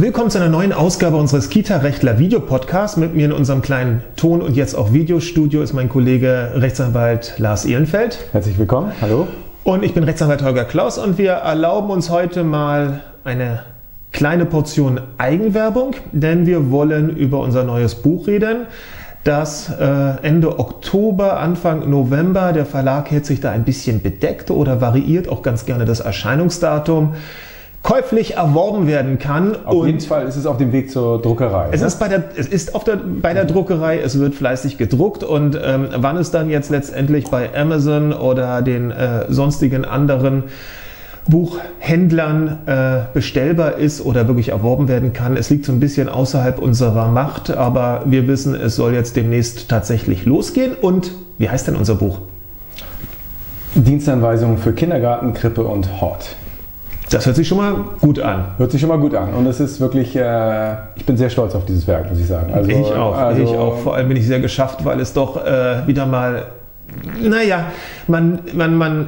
Willkommen zu einer neuen Ausgabe unseres Kita-Rechtler Videopodcasts. Mit mir in unserem kleinen Ton- und jetzt auch Videostudio ist mein Kollege Rechtsanwalt Lars Ehlenfeld. Herzlich willkommen, hallo. Und ich bin Rechtsanwalt Holger Klaus und wir erlauben uns heute mal eine kleine Portion Eigenwerbung, denn wir wollen über unser neues Buch reden das äh, Ende Oktober, Anfang November, der Verlag hält sich da ein bisschen bedeckt oder variiert auch ganz gerne das Erscheinungsdatum käuflich erworben werden kann. Auf jeden Fall ist es auf dem Weg zur Druckerei. Es ne? ist, bei der, es ist auf der, bei der Druckerei, es wird fleißig gedruckt und ähm, wann es dann jetzt letztendlich bei Amazon oder den äh, sonstigen anderen Buchhändlern äh, bestellbar ist oder wirklich erworben werden kann. Es liegt so ein bisschen außerhalb unserer Macht, aber wir wissen, es soll jetzt demnächst tatsächlich losgehen. Und wie heißt denn unser Buch? Dienstanweisungen für Kindergarten, Krippe und Hort. Das hört sich schon mal gut an. Hört sich schon mal gut an. Und es ist wirklich, äh, ich bin sehr stolz auf dieses Werk, muss ich sagen. Also, ich auch, also, ich auch. Vor allem bin ich sehr geschafft, weil es doch äh, wieder mal naja, man, man, man,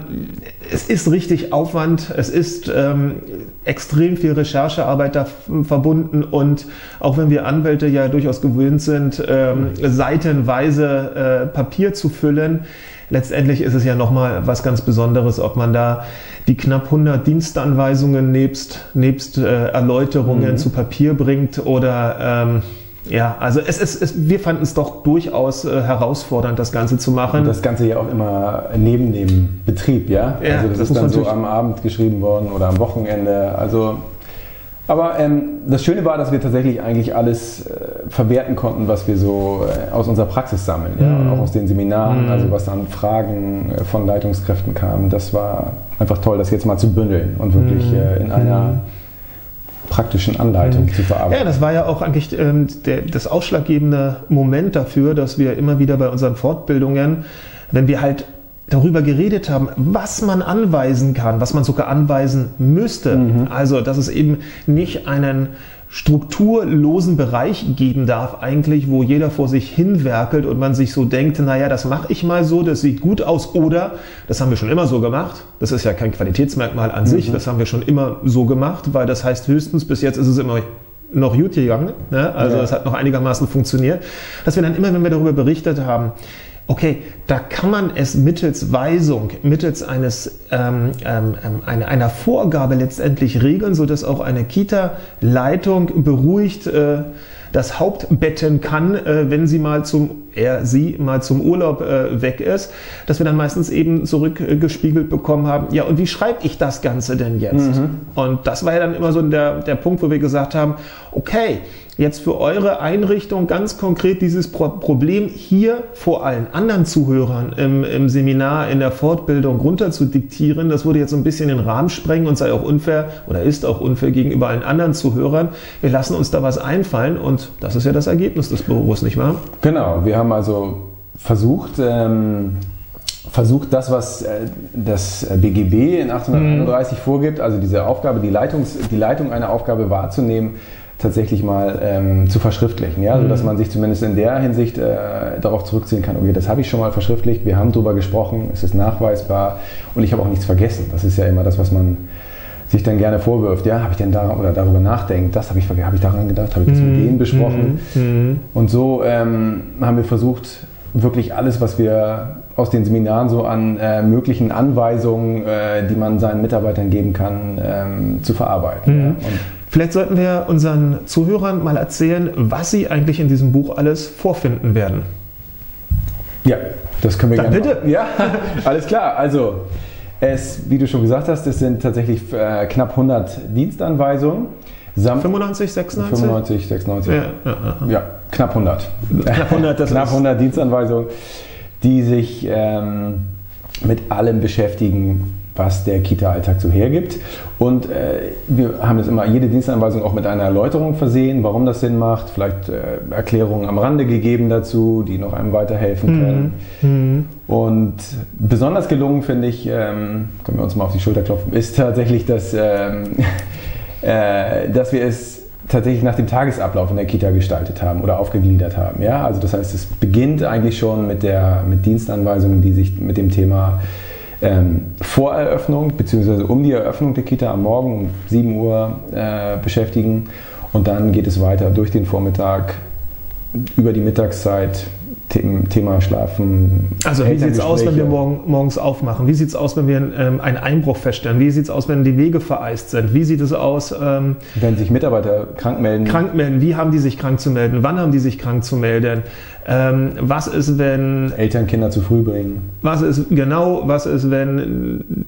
es ist richtig Aufwand, es ist ähm, extrem viel Recherchearbeit da verbunden und auch wenn wir Anwälte ja durchaus gewöhnt sind, ähm, seitenweise äh, Papier zu füllen, letztendlich ist es ja nochmal was ganz Besonderes, ob man da die knapp 100 Dienstanweisungen nebst, nebst äh, Erläuterungen mhm. zu Papier bringt oder ähm, ja, also es ist, es, wir fanden es doch durchaus äh, herausfordernd, das Ganze zu machen. Und das Ganze ja auch immer neben dem Betrieb, ja? ja also das, das ist dann so am Abend geschrieben worden oder am Wochenende. Also aber ähm, das Schöne war, dass wir tatsächlich eigentlich alles äh, verwerten konnten, was wir so äh, aus unserer Praxis sammeln, ja? Mhm. auch aus den Seminaren, mhm. also was an Fragen äh, von Leitungskräften kam. Das war einfach toll, das jetzt mal zu bündeln und wirklich mhm. Äh, in einer mhm. praktischen Anleitung mhm. zu verarbeiten. Ja, das war ja auch eigentlich ähm, der, das ausschlaggebende Moment dafür, dass wir immer wieder bei unseren Fortbildungen, wenn wir halt darüber geredet haben, was man anweisen kann, was man sogar anweisen müsste. Mhm. Also, dass es eben nicht einen strukturlosen Bereich geben darf eigentlich, wo jeder vor sich hinwerkelt und man sich so denkt, naja, das mache ich mal so, das sieht gut aus oder das haben wir schon immer so gemacht. Das ist ja kein Qualitätsmerkmal an mhm. sich, das haben wir schon immer so gemacht, weil das heißt höchstens, bis jetzt ist es immer noch gut gegangen, ne? also es ja. hat noch einigermaßen funktioniert, dass wir dann immer, wenn wir darüber berichtet haben, okay, da kann man es mittels Weisung, mittels eines, ähm, ähm, ähm, einer, einer Vorgabe letztendlich regeln, sodass auch eine Kita-Leitung beruhigt äh, das Haupt betten kann, äh, wenn sie mal zum, er, sie mal zum Urlaub äh, weg ist, dass wir dann meistens eben zurückgespiegelt bekommen haben, ja, und wie schreibe ich das Ganze denn jetzt? Mhm. Und das war ja dann immer so der, der Punkt, wo wir gesagt haben, okay, jetzt für eure Einrichtung ganz konkret dieses Pro Problem hier vor allen anderen Zuhörern im, im, Seminar, in der Fortbildung runter zu diktieren, das würde jetzt so ein bisschen den Rahmen sprengen und sei auch unfair oder ist auch unfair gegenüber allen anderen Zuhörern. Wir lassen uns da was einfallen und das ist ja das Ergebnis des Büros, nicht wahr? Genau, wir haben also versucht, ähm versucht, das, was äh, das BGB in 1831 mhm. vorgibt, also diese Aufgabe, die, Leitungs-, die Leitung einer Aufgabe wahrzunehmen, tatsächlich mal ähm, zu verschriftlichen, ja, mhm. sodass man sich zumindest in der Hinsicht äh, darauf zurückziehen kann, okay, das habe ich schon mal verschriftlicht, wir haben darüber gesprochen, es ist nachweisbar und ich habe auch nichts vergessen. Das ist ja immer das, was man sich dann gerne vorwirft, ja, habe ich denn da oder darüber nachdenkt, das habe ich, hab ich daran gedacht, habe ich das mhm. mit denen besprochen. Mhm. Und so ähm, haben wir versucht, wirklich alles, was wir aus den Seminaren so an äh, möglichen Anweisungen, äh, die man seinen Mitarbeitern geben kann, ähm, zu verarbeiten. Ja. Vielleicht sollten wir unseren Zuhörern mal erzählen, was sie eigentlich in diesem Buch alles vorfinden werden. Ja, das können wir Dann gerne. Bitte. Machen. Ja, alles klar. Also, es, wie du schon gesagt hast, es sind tatsächlich äh, knapp 100 Dienstanweisungen. Samt 95, 96? 95, 96. Ja, ja, ja. ja knapp 100. Knapp 100, das knapp 100 Dienstanweisungen, die sich ähm, mit allem beschäftigen, was der Kita-Alltag so hergibt. Und äh, wir haben das immer, jede Dienstanweisung auch mit einer Erläuterung versehen, warum das Sinn macht, vielleicht äh, Erklärungen am Rande gegeben dazu, die noch einem weiterhelfen mhm. können. Mhm. Und besonders gelungen, finde ich, ähm, können wir uns mal auf die Schulter klopfen, ist tatsächlich, dass, ähm, äh, dass wir es tatsächlich nach dem Tagesablauf in der Kita gestaltet haben oder aufgegliedert haben. Ja? Also das heißt, es beginnt eigentlich schon mit, der, mit Dienstanweisungen, die sich mit dem Thema ähm, vor Eröffnung bzw. um die Eröffnung der Kita am Morgen um 7 Uhr äh, beschäftigen Und dann geht es weiter durch den Vormittag, über die Mittagszeit, Thema Schlafen. Also wie sieht es aus, wenn wir morgen, morgens aufmachen? Wie sieht es aus, wenn wir ähm, einen Einbruch feststellen? Wie sieht es aus, wenn die Wege vereist sind? Wie sieht es aus? Ähm, wenn sich Mitarbeiter krank melden? Krank melden. Wie haben die sich krank zu melden? Wann haben die sich krank zu melden? Ähm, was ist, wenn... Eltern Kinder zu früh bringen. Was ist, genau, was ist, wenn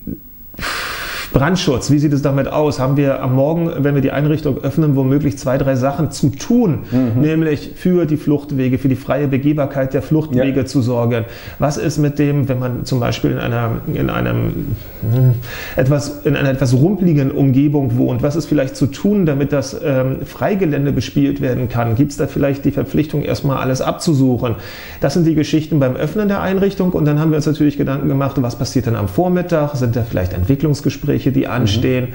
Brandschutz, wie sieht es damit aus? Haben wir am Morgen, wenn wir die Einrichtung öffnen, womöglich zwei, drei Sachen zu tun, mhm. nämlich für die Fluchtwege, für die freie Begehbarkeit der Fluchtwege ja. zu sorgen? Was ist mit dem, wenn man zum Beispiel in einer, in einem hm, etwas, in einer etwas rumpeligen Umgebung wohnt? Was ist vielleicht zu tun, damit das ähm, Freigelände bespielt werden kann? Gibt es da vielleicht die Verpflichtung, erstmal alles abzusuchen? Das sind die Geschichten beim Öffnen der Einrichtung und dann haben wir uns natürlich Gedanken gemacht, was passiert dann am Vormittag? Sind da vielleicht Entwicklungsgespräche? Gespräche, die anstehen. Mhm.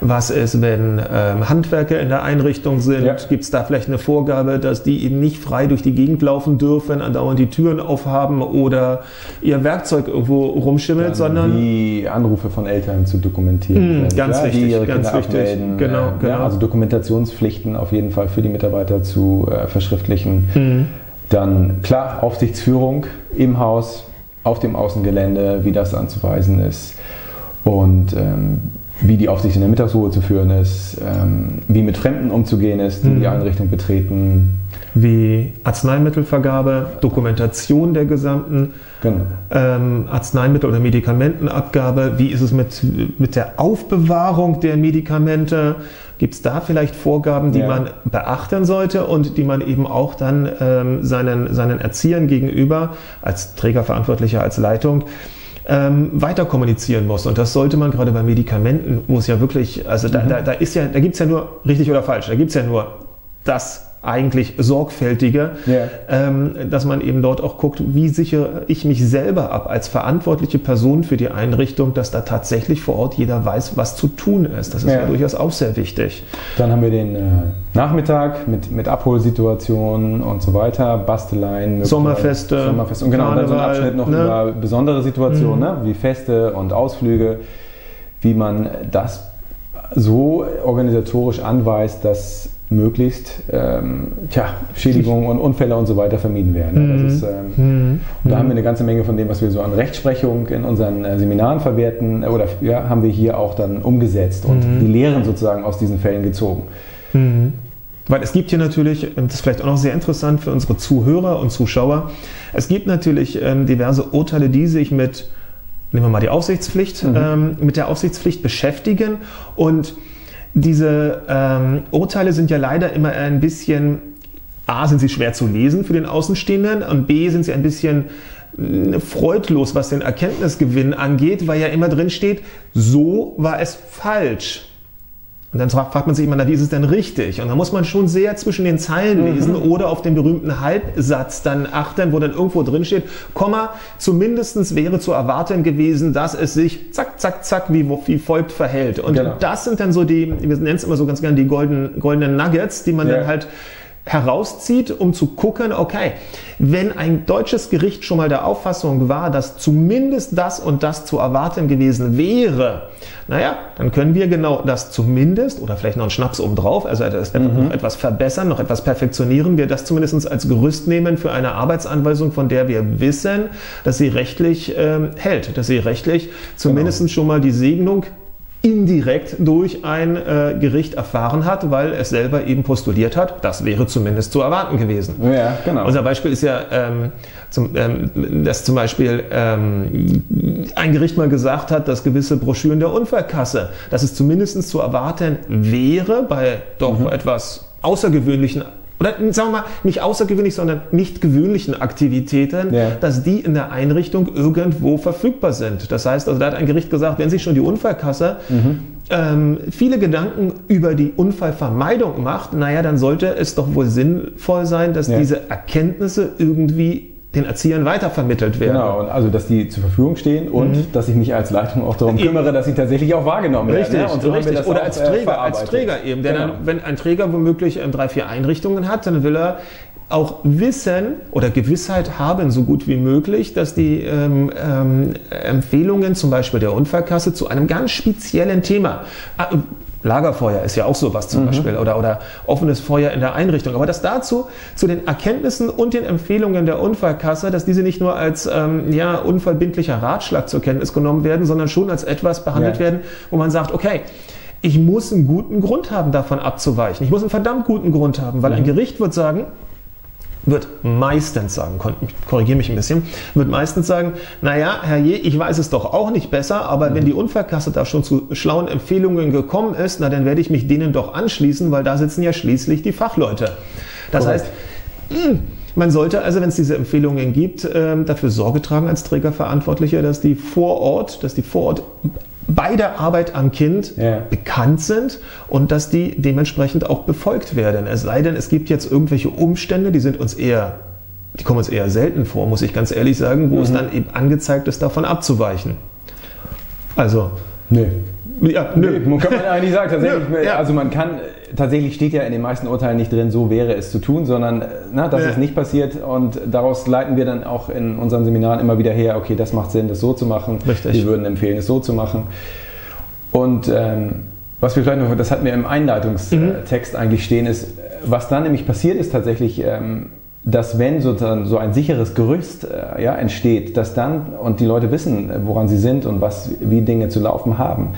Was ist, wenn ähm, Handwerker in der Einrichtung sind? Ja. Gibt es da vielleicht eine Vorgabe, dass die eben nicht frei durch die Gegend laufen dürfen, andauernd die Türen aufhaben oder ihr Werkzeug irgendwo rumschimmelt, Dann sondern die Anrufe von Eltern zu dokumentieren. Mh, ganz ja, wichtig, die ganz Kinder wichtig. Abmelden, genau, äh, genau. Ja, also Dokumentationspflichten auf jeden Fall für die Mitarbeiter zu äh, verschriftlichen. Mhm. Dann klar Aufsichtsführung im Haus, auf dem Außengelände, wie das anzuweisen ist und ähm, wie die Aufsicht in der Mittagsruhe zu führen ist, ähm, wie mit Fremden umzugehen ist, die mhm. die Einrichtung betreten. Wie Arzneimittelvergabe, Dokumentation der gesamten genau. ähm, Arzneimittel- oder Medikamentenabgabe. Wie ist es mit, mit der Aufbewahrung der Medikamente? Gibt es da vielleicht Vorgaben, die ja. man beachten sollte und die man eben auch dann ähm, seinen, seinen Erziehern gegenüber als Trägerverantwortlicher, als Leitung ähm, weiter kommunizieren muss. Und das sollte man gerade bei Medikamenten, wo es ja wirklich, also da, mhm. da, da ist ja, da gibt es ja nur richtig oder falsch, da gibt es ja nur das eigentlich sorgfältiger, yeah. ähm, dass man eben dort auch guckt, wie sichere ich mich selber ab als verantwortliche Person für die Einrichtung, dass da tatsächlich vor Ort jeder weiß, was zu tun ist. Das ist ja, ja durchaus auch sehr wichtig. Dann haben wir den äh, Nachmittag mit, mit Abholsituationen und so weiter, Basteleien, Sommerfeste, Sommerfeste. Und genau, Karneval, dann so ein Abschnitt noch ne? über besondere Situationen, mhm. ne? wie Feste und Ausflüge, wie man das so organisatorisch anweist, dass möglichst ähm, tja, Schädigungen und Unfälle und so weiter vermieden werden. Mhm. Ist, ähm, mhm. Und da haben wir eine ganze Menge von dem, was wir so an Rechtsprechung in unseren äh, Seminaren verwerten, äh, oder ja, haben wir hier auch dann umgesetzt und mhm. die Lehren sozusagen aus diesen Fällen gezogen. Mhm. Weil es gibt hier natürlich, das ist vielleicht auch noch sehr interessant für unsere Zuhörer und Zuschauer, es gibt natürlich ähm, diverse Urteile, die sich mit, nehmen wir mal die Aufsichtspflicht, mhm. ähm, mit der Aufsichtspflicht beschäftigen und diese ähm, Urteile sind ja leider immer ein bisschen, a, sind sie schwer zu lesen für den Außenstehenden und b, sind sie ein bisschen äh, freudlos, was den Erkenntnisgewinn angeht, weil ja immer drin steht, so war es falsch. Und dann fragt man sich immer, na, wie ist es denn richtig? Und da muss man schon sehr zwischen den Zeilen mhm. lesen mhm. oder auf den berühmten Halbsatz dann achten, wo dann irgendwo drin steht, Komma, zumindestens wäre zu erwarten gewesen, dass es sich zack, zack, zack, wie, wie folgt verhält. Und genau. das sind dann so die, wir nennen es immer so ganz gerne die golden, goldenen Nuggets, die man ja. dann halt herauszieht, um zu gucken, okay, wenn ein deutsches Gericht schon mal der Auffassung war, dass zumindest das und das zu erwarten gewesen wäre, naja, dann können wir genau das zumindest oder vielleicht noch einen Schnaps obendrauf, also etwas, mhm. noch etwas verbessern, noch etwas perfektionieren, wir das zumindest als Gerüst nehmen für eine Arbeitsanweisung, von der wir wissen, dass sie rechtlich ähm, hält, dass sie rechtlich zumindest genau. schon mal die Segnung indirekt durch ein äh, Gericht erfahren hat, weil es selber eben postuliert hat, das wäre zumindest zu erwarten gewesen. Ja, genau. Unser Beispiel ist ja, ähm, zum, ähm, dass zum Beispiel ähm, ein Gericht mal gesagt hat, dass gewisse Broschüren der Unfallkasse, dass es zumindest zu erwarten wäre bei doch mhm. etwas außergewöhnlichen oder sagen wir mal, nicht außergewöhnlich, sondern nicht gewöhnlichen Aktivitäten, ja. dass die in der Einrichtung irgendwo verfügbar sind. Das heißt, also da hat ein Gericht gesagt, wenn sich schon die Unfallkasse mhm. ähm, viele Gedanken über die Unfallvermeidung macht, naja, dann sollte es doch wohl sinnvoll sein, dass ja. diese Erkenntnisse irgendwie den Erziehern weitervermittelt werden. Genau, und also dass die zur Verfügung stehen und mhm. dass ich mich als Leitung auch darum kümmere, dass sie tatsächlich auch wahrgenommen richtig, werden. Ja? Und so richtig, oder als äh, Träger, als Träger eben. Denn genau. wenn ein Träger womöglich ähm, drei, vier Einrichtungen hat, dann will er auch wissen oder Gewissheit haben, so gut wie möglich, dass die ähm, ähm, Empfehlungen zum Beispiel der Unfallkasse zu einem ganz speziellen Thema, äh, Lagerfeuer ist ja auch sowas zum mhm. Beispiel oder, oder offenes Feuer in der Einrichtung. Aber das dazu, zu den Erkenntnissen und den Empfehlungen der Unfallkasse, dass diese nicht nur als ähm, ja, unverbindlicher Ratschlag zur Kenntnis genommen werden, sondern schon als etwas behandelt ja. werden, wo man sagt, okay, ich muss einen guten Grund haben, davon abzuweichen. Ich muss einen verdammt guten Grund haben, weil mhm. ein Gericht wird sagen, wird meistens sagen, korrigiere mich ein bisschen, wird meistens sagen, naja, Herr Je, ich weiß es doch auch nicht besser, aber mhm. wenn die Unfallkasse da schon zu schlauen Empfehlungen gekommen ist, na dann werde ich mich denen doch anschließen, weil da sitzen ja schließlich die Fachleute. Das Korrekt. heißt, hm, man sollte also, wenn es diese Empfehlungen gibt, ähm, dafür Sorge tragen als Trägerverantwortlicher, dass die vor Ort, dass die vor Ort bei der Arbeit am Kind ja. bekannt sind und dass die dementsprechend auch befolgt werden. Es sei denn, es gibt jetzt irgendwelche Umstände, die sind uns eher, die kommen uns eher selten vor, muss ich ganz ehrlich sagen, wo mhm. es dann eben angezeigt ist, davon abzuweichen. Also. Nee. Ja, nö. Nee, kann man eigentlich sagen, tatsächlich, nö, ja. also man kann, tatsächlich steht ja in den meisten Urteilen nicht drin, so wäre es zu tun, sondern na, das ja. ist nicht passiert und daraus leiten wir dann auch in unseren Seminaren immer wieder her, okay, das macht Sinn, das so zu machen. Richtig. Wir würden empfehlen, es so zu machen. Und ähm, was wir vielleicht noch, das hatten wir im Einleitungstext mhm. eigentlich stehen, ist, was dann nämlich passiert ist tatsächlich, ähm, dass wenn sozusagen so ein sicheres Gerüst äh, ja, entsteht, dass dann und die Leute wissen, woran sie sind und was, wie Dinge zu laufen haben,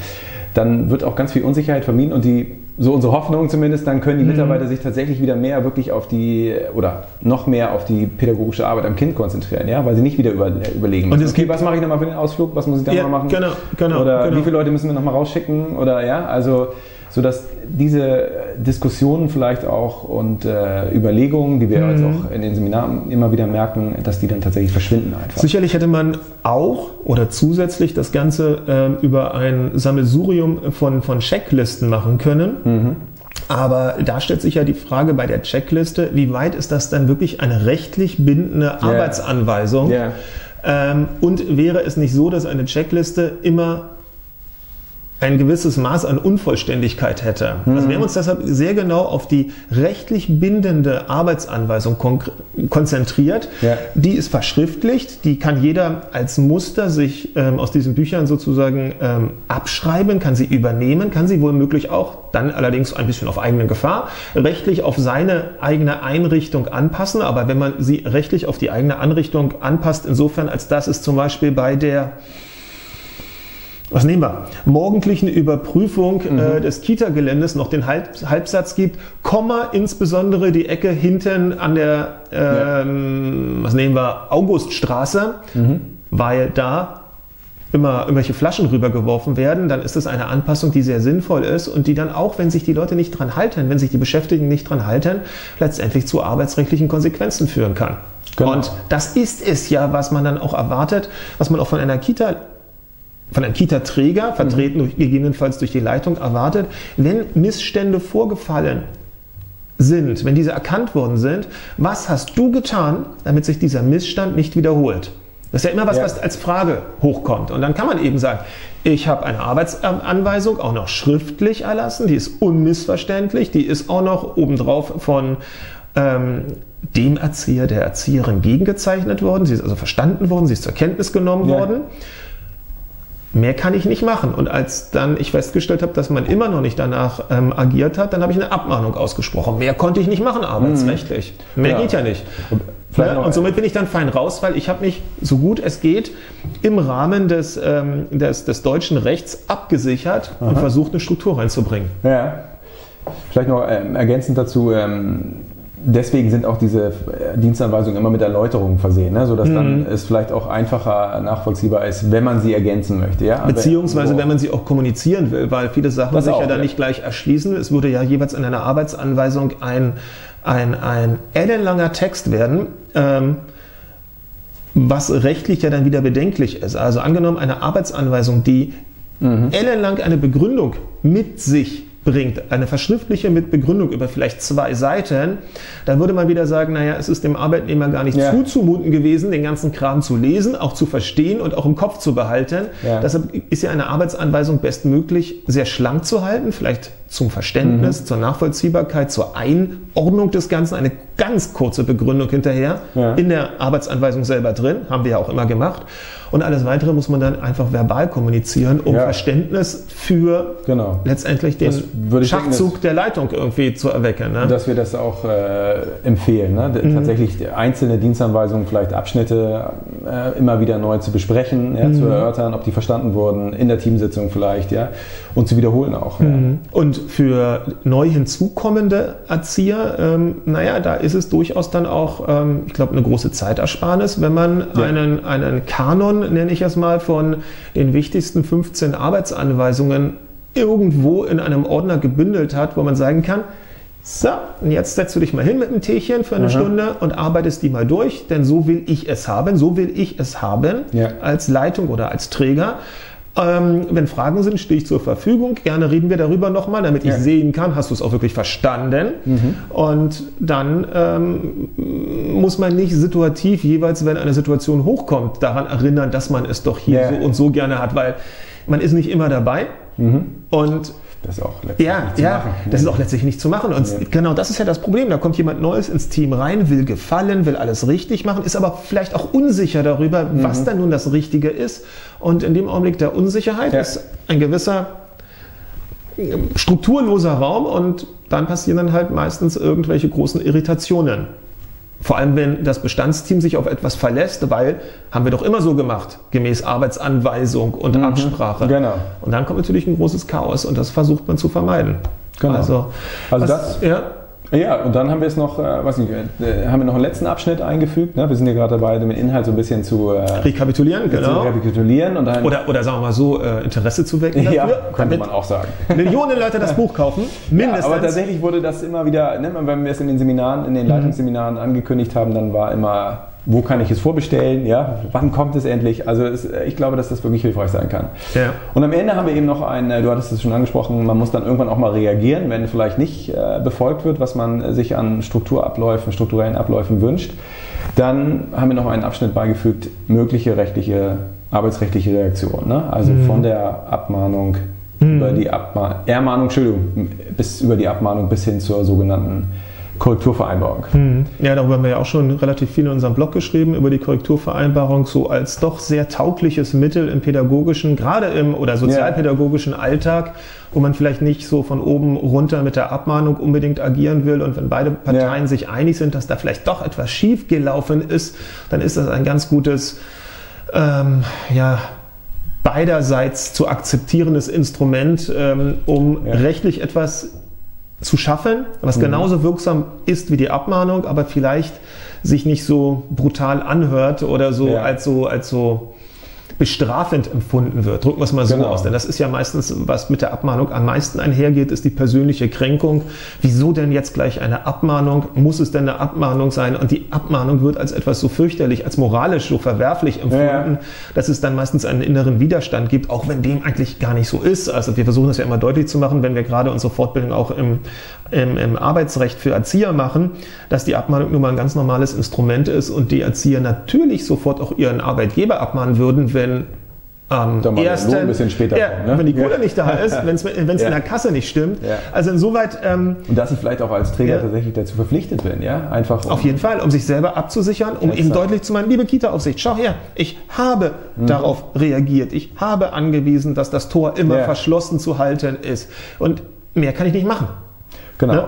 dann wird auch ganz viel Unsicherheit vermieden und die, so unsere Hoffnung zumindest, dann können die mhm. Mitarbeiter sich tatsächlich wieder mehr wirklich auf die oder noch mehr auf die pädagogische Arbeit am Kind konzentrieren, ja, weil sie nicht wieder über, überlegen müssen. Und okay, was mache ich nochmal für den Ausflug, was muss ich da ja, mal machen? Genau, genau. Oder genau. wie viele Leute müssen wir nochmal rausschicken oder ja, also sodass diese Diskussionen vielleicht auch und äh, Überlegungen, die wir mhm. jetzt auch in den Seminaren immer wieder merken, dass die dann tatsächlich verschwinden einfach. Sicherlich hätte man auch oder zusätzlich das Ganze äh, über ein Sammelsurium von, von Checklisten machen können. Mhm. Aber da stellt sich ja die Frage bei der Checkliste, wie weit ist das dann wirklich eine rechtlich bindende yeah. Arbeitsanweisung? Yeah. Ähm, und wäre es nicht so, dass eine Checkliste immer ein gewisses Maß an Unvollständigkeit hätte. Mhm. Also wir haben uns deshalb sehr genau auf die rechtlich bindende Arbeitsanweisung kon konzentriert. Ja. Die ist verschriftlicht, die kann jeder als Muster sich ähm, aus diesen Büchern sozusagen ähm, abschreiben, kann sie übernehmen, kann sie womöglich auch, dann allerdings ein bisschen auf eigene Gefahr, rechtlich auf seine eigene Einrichtung anpassen. Aber wenn man sie rechtlich auf die eigene Anrichtung anpasst, insofern als das ist zum Beispiel bei der was nehmen wir? Morgendlichen Überprüfung äh, mhm. äh, des Kita-Geländes noch den Halb Halbsatz gibt, Komma insbesondere die Ecke hinten an der, ähm, ja. was nehmen wir, Auguststraße, mhm. weil da immer irgendwelche Flaschen rübergeworfen werden, dann ist das eine Anpassung, die sehr sinnvoll ist und die dann auch, wenn sich die Leute nicht dran halten, wenn sich die Beschäftigten nicht dran halten, letztendlich zu arbeitsrechtlichen Konsequenzen führen kann. Genau. Und das ist es ja, was man dann auch erwartet, was man auch von einer Kita von einem Kita-Träger, vertreten durch, gegebenenfalls durch die Leitung, erwartet, wenn Missstände vorgefallen sind, wenn diese erkannt worden sind, was hast du getan, damit sich dieser Missstand nicht wiederholt? Das ist ja immer was, ja. was als Frage hochkommt. Und dann kann man eben sagen, ich habe eine Arbeitsanweisung auch noch schriftlich erlassen, die ist unmissverständlich, die ist auch noch obendrauf von ähm, dem Erzieher, der Erzieherin gegengezeichnet worden, sie ist also verstanden worden, sie ist zur Kenntnis genommen ja. worden. Mehr kann ich nicht machen. Und als dann ich festgestellt habe, dass man immer noch nicht danach ähm, agiert hat, dann habe ich eine Abmahnung ausgesprochen. Mehr konnte ich nicht machen arbeitsrechtlich. Mhm. Mehr ja. geht ja nicht. Ja, und somit bin ich dann fein raus, weil ich habe mich so gut es geht im Rahmen des, ähm, des, des deutschen Rechts abgesichert Aha. und versucht, eine Struktur reinzubringen. Ja. Vielleicht noch ähm, ergänzend dazu, ähm, deswegen sind auch diese äh, Dienstanweisungen immer mit Erläuterungen versehen, ne? sodass mhm. dann es vielleicht auch einfacher nachvollziehbar ist, wenn man sie ergänzen möchte. Ja? Beziehungsweise, wenn man sie auch kommunizieren will, weil viele Sachen das sich auch, ja dann ja. nicht gleich erschließen. Es würde ja jeweils in einer Arbeitsanweisung ein, ein, ein ellenlanger Text werden. Ähm, was rechtlich ja dann wieder bedenklich ist. Also angenommen eine Arbeitsanweisung, die mhm. ellenlang eine Begründung mit sich bringt, eine verschriftliche mit Begründung über vielleicht zwei Seiten, dann würde man wieder sagen, naja, es ist dem Arbeitnehmer gar nicht ja. zuzumuten gewesen, den ganzen Kram zu lesen, auch zu verstehen und auch im Kopf zu behalten. Ja. Deshalb ist ja eine Arbeitsanweisung bestmöglich sehr schlank zu halten, vielleicht zum Verständnis, mhm. zur Nachvollziehbarkeit, zur Einordnung des Ganzen eine ganz kurze Begründung hinterher ja. in der Arbeitsanweisung selber drin, haben wir ja auch immer gemacht. Und alles weitere muss man dann einfach verbal kommunizieren, um ja. Verständnis für genau. letztendlich den Schachzug denken, der Leitung irgendwie zu erwecken. Ne? Dass wir das auch äh, empfehlen, ne? mhm. tatsächlich einzelne Dienstanweisungen, vielleicht Abschnitte äh, immer wieder neu zu besprechen, ja, mhm. zu erörtern, ob die verstanden wurden, in der Teamsitzung vielleicht, ja, und zu wiederholen auch. Mhm. Und für neu hinzukommende Erzieher, ähm, naja, da ist es durchaus dann auch, ähm, ich glaube, eine große Zeitersparnis, wenn man ja. einen, einen Kanon, nenne ich es mal, von den wichtigsten 15 Arbeitsanweisungen irgendwo in einem Ordner gebündelt hat, wo man sagen kann, so, und jetzt setzt du dich mal hin mit einem Teechen für eine Aha. Stunde und arbeitest die mal durch, denn so will ich es haben, so will ich es haben ja. als Leitung oder als Träger. Ähm, wenn Fragen sind, stehe ich zur Verfügung. Gerne reden wir darüber nochmal, damit ja. ich sehen kann, hast du es auch wirklich verstanden. Mhm. Und dann ähm, muss man nicht situativ jeweils, wenn eine Situation hochkommt, daran erinnern, dass man es doch hier ja. so und so gerne hat, weil man ist nicht immer dabei. Mhm. Und das ist auch letztlich ja, nicht zu ja, machen. Das ist auch letztlich nicht zu machen. Und nee. genau das ist ja das Problem. Da kommt jemand Neues ins Team rein, will gefallen, will alles richtig machen, ist aber vielleicht auch unsicher darüber, mhm. was dann nun das Richtige ist. Und in dem Augenblick der Unsicherheit ja. ist ein gewisser ähm, strukturloser Raum und dann passieren dann halt meistens irgendwelche großen Irritationen. Vor allem, wenn das Bestandsteam sich auf etwas verlässt, weil haben wir doch immer so gemacht, gemäß Arbeitsanweisung und mhm, Absprache. Genau. Und dann kommt natürlich ein großes Chaos und das versucht man zu vermeiden. Genau. Also, also was, das, ja. Ja, und dann haben wir es noch, äh, weiß nicht, äh, haben wir noch einen letzten Abschnitt eingefügt. Ne? Wir sind ja gerade dabei, den Inhalt so ein bisschen zu äh, rekapitulieren, genau. Zu rekapitulieren und dann, oder, oder sagen wir mal so, äh, Interesse zu wecken. Ja, dafür, könnte man auch sagen. Millionen Leute das Buch kaufen, mindestens. Ja, aber tatsächlich wurde das immer wieder, ne, wenn wir es in den Seminaren, in den mhm. Leitungsseminaren angekündigt haben, dann war immer wo kann ich es vorbestellen, ja, wann kommt es endlich? Also es, ich glaube, dass das wirklich hilfreich sein kann. Ja. Und am Ende haben wir eben noch ein, äh, du hattest es schon angesprochen, man muss dann irgendwann auch mal reagieren, wenn vielleicht nicht äh, befolgt wird, was man sich an Strukturabläufen, strukturellen Abläufen wünscht. Dann haben wir noch einen Abschnitt beigefügt, mögliche rechtliche, arbeitsrechtliche Reaktion. Ne? Also mhm. von der Abmahnung mhm. über die Abmahnung, Ermahnung, Entschuldigung, bis über die Abmahnung bis hin zur sogenannten Korrekturvereinbarung. Hm. Ja, darüber haben wir ja auch schon relativ viel in unserem Blog geschrieben, über die Korrekturvereinbarung so als doch sehr taugliches Mittel im pädagogischen, gerade im oder sozialpädagogischen ja. Alltag, wo man vielleicht nicht so von oben runter mit der Abmahnung unbedingt agieren will und wenn beide Parteien ja. sich einig sind, dass da vielleicht doch etwas schief gelaufen ist, dann ist das ein ganz gutes, ähm, ja, beiderseits zu akzeptierendes Instrument, ähm, um ja. rechtlich etwas zu schaffen, was mhm. genauso wirksam ist wie die Abmahnung, aber vielleicht sich nicht so brutal anhört oder so ja. als so als so bestrafend empfunden wird. Drücken wir es mal so genau. aus. Denn das ist ja meistens, was mit der Abmahnung am meisten einhergeht, ist die persönliche Kränkung. Wieso denn jetzt gleich eine Abmahnung? Muss es denn eine Abmahnung sein? Und die Abmahnung wird als etwas so fürchterlich, als moralisch so verwerflich empfunden, ja. dass es dann meistens einen inneren Widerstand gibt, auch wenn dem eigentlich gar nicht so ist. Also wir versuchen das ja immer deutlich zu machen, wenn wir gerade unsere Fortbildung auch im, im, im Arbeitsrecht für Erzieher machen, dass die Abmahnung nun mal ein ganz normales Instrument ist und die Erzieher natürlich sofort auch ihren Arbeitgeber abmahnen würden, wenn wenn am ersten, ein bisschen später ja, kommt, ne? wenn die Kohle ja. nicht da ist, wenn es in der Kasse nicht stimmt. Also insoweit ähm, und dass ich vielleicht auch als Träger tatsächlich dazu verpflichtet bin, ja, einfach um auf jeden Fall, um sich selber abzusichern, um eben deutlich zu meinen, liebe Kita-Aufsicht, schau her, ich habe mhm. darauf reagiert, ich habe angewiesen, dass das Tor immer verschlossen zu halten ist und mehr kann ich nicht machen. Genau. Ne?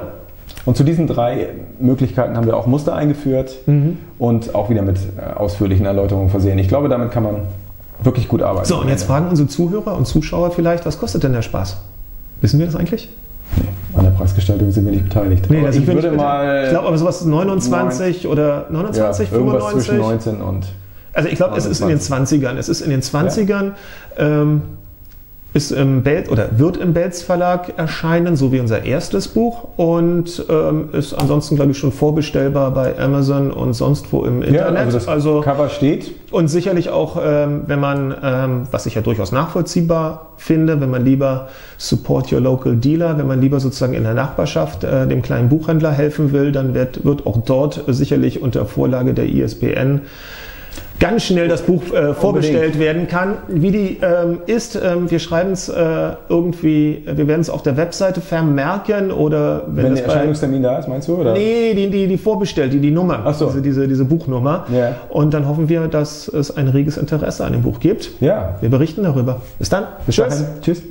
Und zu diesen drei Möglichkeiten haben wir auch Muster eingeführt mhm. und auch wieder mit äh, ausführlichen Erläuterungen versehen. Ich glaube, damit kann man wirklich gut arbeiten. So, und jetzt fragen unsere Zuhörer und Zuschauer vielleicht, was kostet denn der Spaß? Wissen wir das eigentlich? Nee, an der Preisgestaltung sind wir nicht beteiligt. Nee, also ich würde mal. Ich glaube, aber sowas 29 9, oder 29, ja, 95? zwischen 19 und. Also ich glaube, es ist in den 20ern. Es ist in den 20ern. Ja. Ähm, ist im Belz oder wird im Belz Verlag erscheinen, so wie unser erstes Buch und ähm, ist ansonsten, glaube ich, schon vorbestellbar bei Amazon und sonst wo im Internet. Ja, also das also, Cover steht. Und sicherlich auch, ähm, wenn man, ähm, was ich ja durchaus nachvollziehbar finde, wenn man lieber support your local dealer, wenn man lieber sozusagen in der Nachbarschaft äh, dem kleinen Buchhändler helfen will, dann wird, wird auch dort sicherlich unter Vorlage der ISBN ganz schnell das Buch äh, vorbestellt werden kann. Wie die ähm, ist, ähm, wir schreiben es äh, irgendwie, wir werden es auf der Webseite vermerken oder wenn, wenn der Erscheinungstermin da ist, meinst du? Oder? Nee, die, die, die vorbestellt, die, die Nummer, Ach so. diese, diese, diese Buchnummer. Ja. Und dann hoffen wir, dass es ein reges Interesse an dem Buch gibt. Ja. Wir berichten darüber. Bis dann. Bis Tschüss. Dahin. Tschüss.